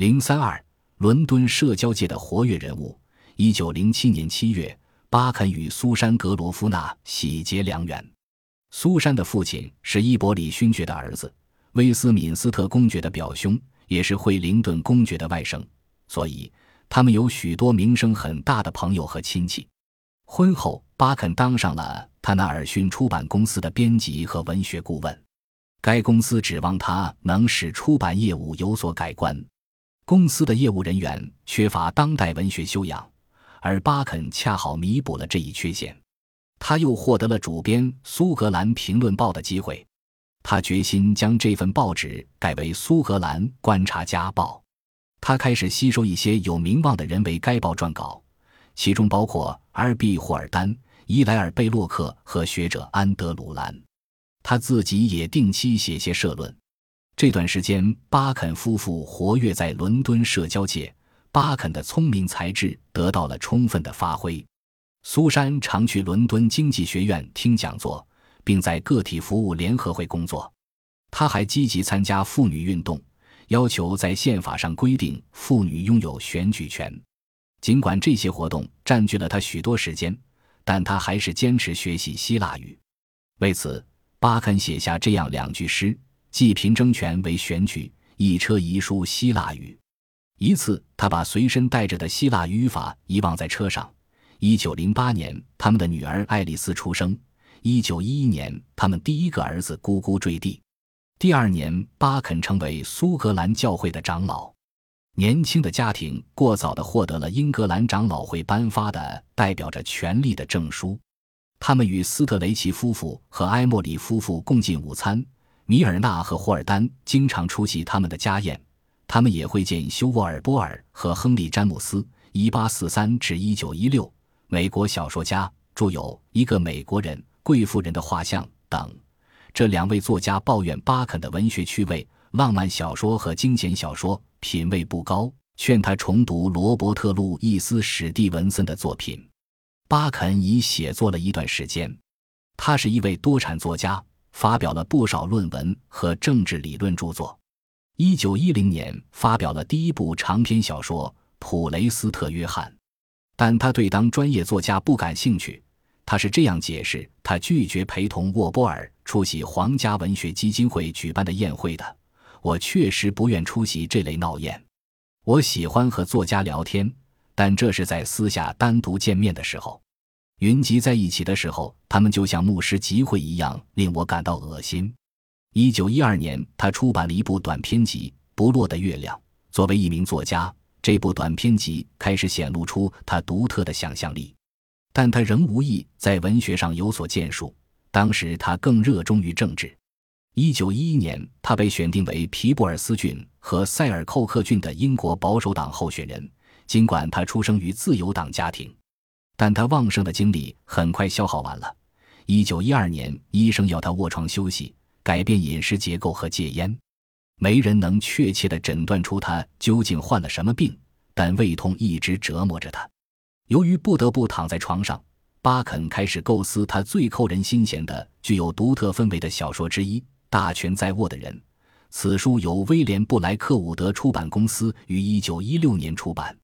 零三二，伦敦社交界的活跃人物。一九零七年七月，巴肯与苏珊·格罗夫纳喜结良缘。苏珊的父亲是伊伯里勋爵的儿子，威斯敏斯特公爵的表兄，也是惠灵顿公爵的外甥，所以他们有许多名声很大的朋友和亲戚。婚后，巴肯当上了他那尔逊出版公司的编辑和文学顾问。该公司指望他能使出版业务有所改观。公司的业务人员缺乏当代文学修养，而巴肯恰好弥补了这一缺陷。他又获得了主编《苏格兰评论报》的机会。他决心将这份报纸改为《苏格兰观察家报》。他开始吸收一些有名望的人为该报撰稿，其中包括 R.B. 霍尔丹、伊莱尔·贝洛克和学者安德鲁·兰。他自己也定期写些社论。这段时间，巴肯夫妇活跃在伦敦社交界，巴肯的聪明才智得到了充分的发挥。苏珊常去伦敦经济学院听讲座，并在个体服务联合会工作。他还积极参加妇女运动，要求在宪法上规定妇女拥有选举权。尽管这些活动占据了他许多时间，但他还是坚持学习希腊语。为此，巴肯写下这样两句诗：“既凭争权为选举，一车遗书希腊语。”一次，他把随身带着的希腊语法遗忘在车上。一九零八年，他们的女儿爱丽丝出生。一九一一年，他们第一个儿子咕咕坠地。第二年，巴肯成为苏格兰教会的长老。年轻的家庭过早地获得了英格兰长老会颁发的代表着权力的证书。他们与斯特雷奇夫妇和埃莫里夫妇共进午餐。米尔纳和霍尔丹经常出席他们的家宴。他们也会见休沃尔波尔和亨利詹姆斯。一八四三至一九一六，美国小说家著有《一个美国人贵妇人的画像》等。这两位作家抱怨巴肯的文学趣味、浪漫小说和惊险小说品味不高，劝他重读罗伯特·路易斯·史蒂文森的作品。巴肯已写作了一段时间，他是一位多产作家，发表了不少论文和政治理论著作。一九一零年发表了第一部长篇小说《普雷斯特·约翰》，但他对当专业作家不感兴趣。他是这样解释他拒绝陪同沃波尔出席皇家文学基金会举办的宴会的：“我确实不愿出席这类闹宴。我喜欢和作家聊天。”但这是在私下单独见面的时候，云集在一起的时候，他们就像牧师集会一样，令我感到恶心。一九一二年，他出版了一部短篇集《不落的月亮》。作为一名作家，这部短篇集开始显露出他独特的想象力，但他仍无意在文学上有所建树。当时他更热衷于政治。一九一一年，他被选定为皮布尔斯郡和塞尔寇克郡的英国保守党候选人。尽管他出生于自由党家庭，但他旺盛的精力很快消耗完了。一九一二年，医生要他卧床休息，改变饮食结构和戒烟。没人能确切地诊断出他究竟患了什么病，但胃痛一直折磨着他。由于不得不躺在床上，巴肯开始构思他最扣人心弦的、具有独特氛围的小说之一《大权在握的人》。此书由威廉·布莱克伍德出版公司于一九一六年出版。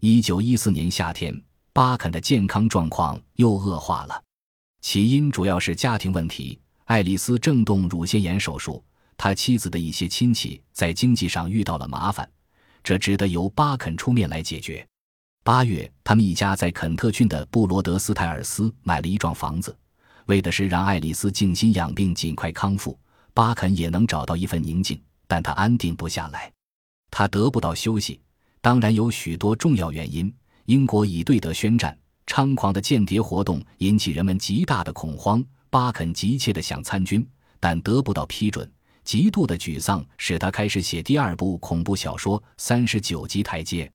一九一四年夏天，巴肯的健康状况又恶化了，起因主要是家庭问题。爱丽丝正动乳腺炎手术，他妻子的一些亲戚在经济上遇到了麻烦，这只得由巴肯出面来解决。八月，他们一家在肯特郡的布罗德斯泰尔斯买了一幢房子，为的是让爱丽丝静心养病，尽快康复，巴肯也能找到一份宁静。但他安定不下来，他得不到休息。当然有许多重要原因。英国以对德宣战，猖狂的间谍活动引起人们极大的恐慌。巴肯急切地想参军，但得不到批准。极度的沮丧使他开始写第二部恐怖小说《三十九级台阶》。